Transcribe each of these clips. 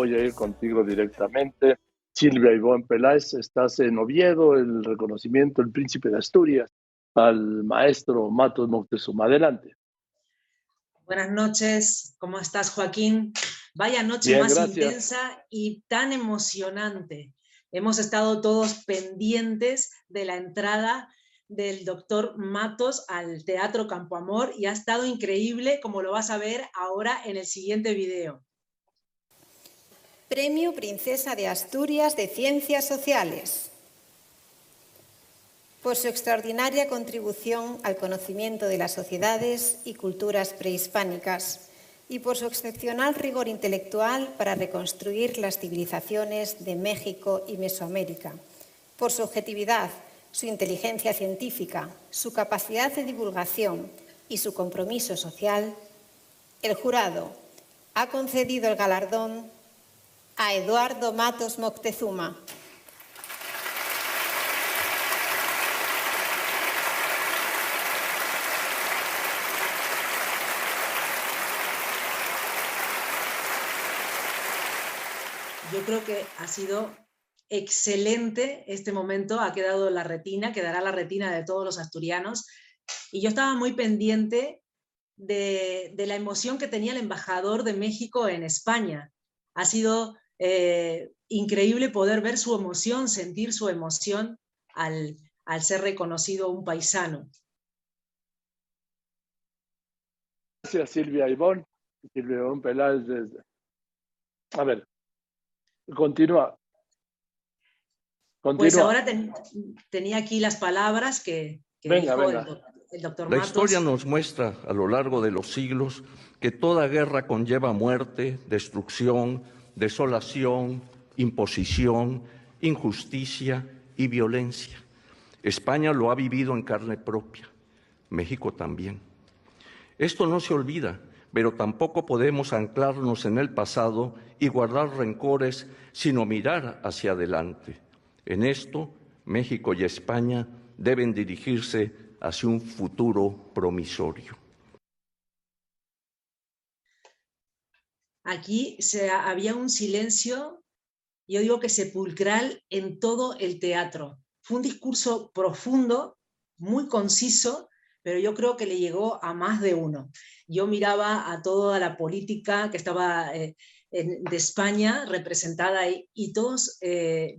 voy a ir contigo directamente. Silvia Ivonne Peláez, estás en Oviedo, el reconocimiento del príncipe de Asturias al maestro Matos Moctezuma. Adelante. Buenas noches, ¿cómo estás Joaquín? Vaya noche más intensa y tan emocionante. Hemos estado todos pendientes de la entrada del doctor Matos al Teatro Campo Amor y ha estado increíble como lo vas a ver ahora en el siguiente video. Premio Princesa de Asturias de Ciencias Sociales. Por su extraordinaria contribución al conocimiento de las sociedades y culturas prehispánicas y por su excepcional rigor intelectual para reconstruir las civilizaciones de México y Mesoamérica. Por su objetividad, su inteligencia científica, su capacidad de divulgación y su compromiso social, el jurado ha concedido el galardón a Eduardo Matos Moctezuma. Yo creo que ha sido excelente este momento, ha quedado la retina, quedará la retina de todos los asturianos. Y yo estaba muy pendiente de, la emoción que tenía el embajador de México en España. Ha sido eh, increíble poder ver su emoción, sentir su emoción al, ser reconocido un paisano. Gracias Silvia Ivón, Silvia Ivón Peláez. A ver, continúa. Pues ahora tenía aquí las palabras que, dijo El, doctor La historia nos muestra a lo largo de los siglos que toda guerra conlleva muerte, destrucción, desolación, imposición, injusticia y violencia. España lo ha vivido en carne propia, México también. Esto no se olvida, pero tampoco podemos anclarnos en el pasado y guardar rencores, sino mirar hacia adelante. En esto, México y España deben dirigirse hacia un futuro promisorio. Aquí se, había un silencio, yo digo que sepulcral, en todo el teatro. Fue un discurso profundo, muy conciso, pero yo creo que le llegó a más de uno. Yo miraba a toda la política que estaba eh, de España representada ahí y todos eh,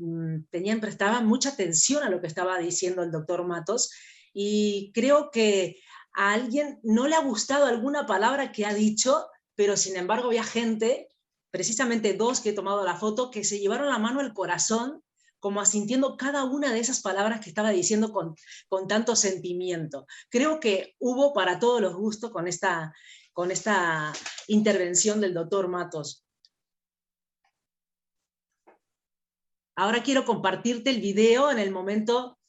tenían, prestaban mucha atención a lo que estaba diciendo el doctor Matos y creo que a alguien no le ha gustado alguna palabra que ha dicho, pero sin embargo había gente, precisamente dos que he tomado la foto, que se llevaron la mano al corazón como asintiendo cada una de esas palabras que estaba diciendo con, con tanto sentimiento. Creo que hubo para todos los gustos con esta, con esta intervención del doctor Matos. Ahora quiero compartirte el video en el momento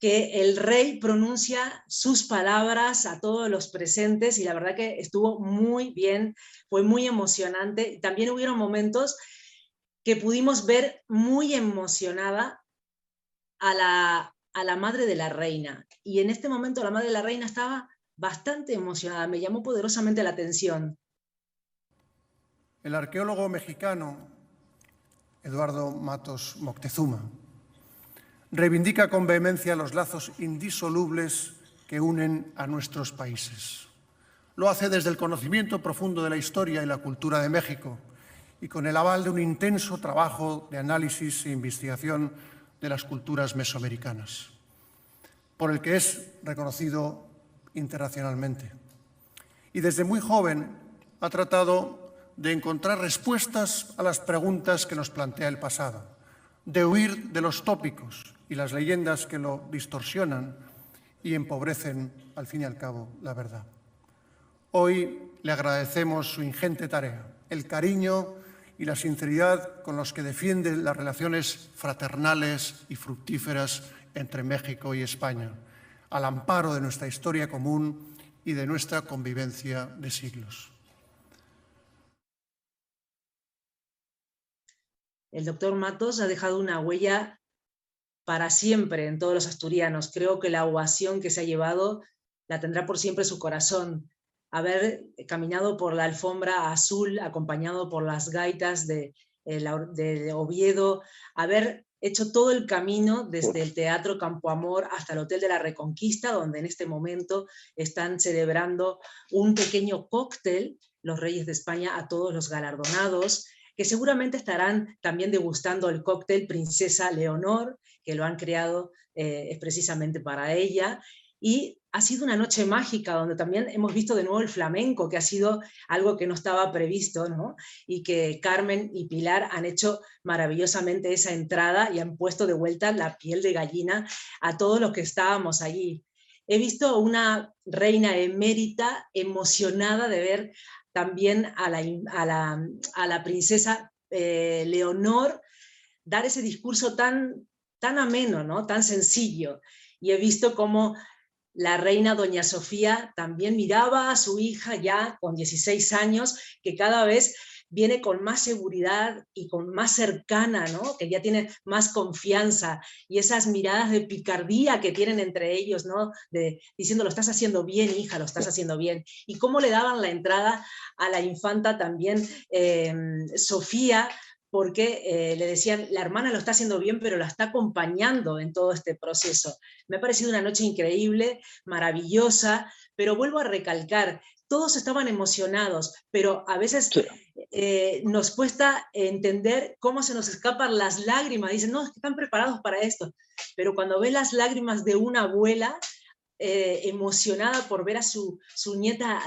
que el rey pronuncia sus palabras a todos los presentes y la verdad que estuvo muy bien, fue muy emocionante. También hubieron momentos que pudimos ver muy emocionada a la, a la madre de la reina. Y en este momento la madre de la reina estaba bastante emocionada, me llamó poderosamente la atención. El arqueólogo mexicano Eduardo Matos Moctezuma. Reivindica con vehemencia los lazos indisolubles que unen a nuestros países. Lo hace desde el conocimiento profundo de la historia y la cultura de México y con el aval de un intenso trabajo de análisis e investigación de las culturas mesoamericanas, por el que es reconocido internacionalmente. Y desde muy joven ha tratado de encontrar respuestas a las preguntas que nos plantea el pasado, de huir de los tópicos y las leyendas que lo distorsionan y empobrecen, al fin y al cabo, la verdad. Hoy le agradecemos su ingente tarea, el cariño y la sinceridad con los que defiende las relaciones fraternales y fructíferas entre México y España, al amparo de nuestra historia común y de nuestra convivencia de siglos. El doctor Matos ha dejado una huella para siempre en todos los asturianos. Creo que la ovación que se ha llevado la tendrá por siempre su corazón. haber caminado por la alfombra azul acompañado por las gaitas de, eh, de Oviedo, haber hecho todo el camino desde el Teatro Campo Amor hasta el Hotel de la Reconquista, donde en este momento están celebrando un pequeño cóctel, los Reyes de España, a todos los galardonados, que seguramente estarán también degustando el cóctel Princesa Leonor, que lo han creado eh, precisamente para ella, y ha sido una noche mágica donde también hemos visto de nuevo el flamenco, que ha sido algo que no estaba previsto, ¿no? Y que Carmen y Pilar han hecho maravillosamente esa entrada y han puesto de vuelta la piel de gallina a todos los que estábamos allí. He visto una reina emérita emocionada de ver también a la, a la, princesa eh, Leonor dar ese discurso tan, tan ameno, ¿no? tan sencillo. Y he visto cómo la reina doña Sofía también miraba a su hija ya con 16 años, que cada vez viene con más seguridad y con más cercana, ¿no? que ya tiene más confianza y esas miradas de picardía que tienen entre ellos, ¿no? de, diciendo, lo estás haciendo bien, hija, lo estás haciendo bien. Y cómo le daban la entrada a la infanta también eh, Sofía, porque eh, le decían, la hermana lo está haciendo bien, pero la está acompañando en todo este proceso. Me ha parecido una noche increíble, maravillosa, pero vuelvo a recalcar, todos estaban emocionados, pero a veces eh, nos cuesta entender cómo se nos escapan las lágrimas. Dicen, no, están preparados para esto. Pero cuando ve las lágrimas de una abuela, eh, emocionada por ver a su, su nieta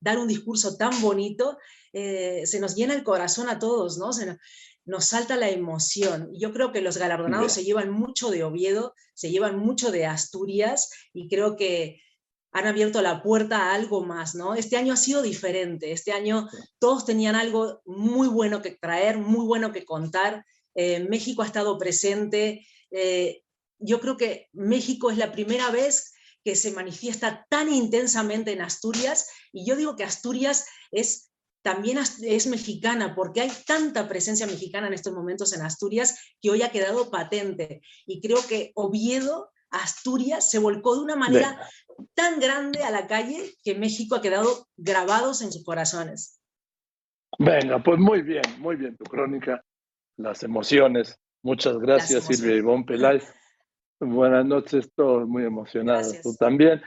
dar un discurso tan bonito, eh, se nos llena el corazón a todos, ¿no? Se nos, salta la emoción. Yo creo que los galardonados se llevan mucho de Oviedo, se llevan mucho de Asturias y creo que han abierto la puerta a algo más, ¿no? Este año ha sido diferente, este año todos tenían algo muy bueno que traer, muy bueno que contar. Eh, México ha estado presente. Eh, yo creo que México es la primera vez que se manifiesta tan intensamente en Asturias y yo digo que Asturias es también es mexicana, porque hay tanta presencia mexicana en estos momentos en Asturias que hoy ha quedado patente. Y creo que Oviedo, Asturias, se volcó de una manera tan grande a la calle que México ha quedado grabados en sus corazones. Venga, pues muy bien, muy bien tu crónica, las emociones. Muchas gracias, Silvia Ivonne Peláez. Buenas noches, todos muy emocionados. Tú también.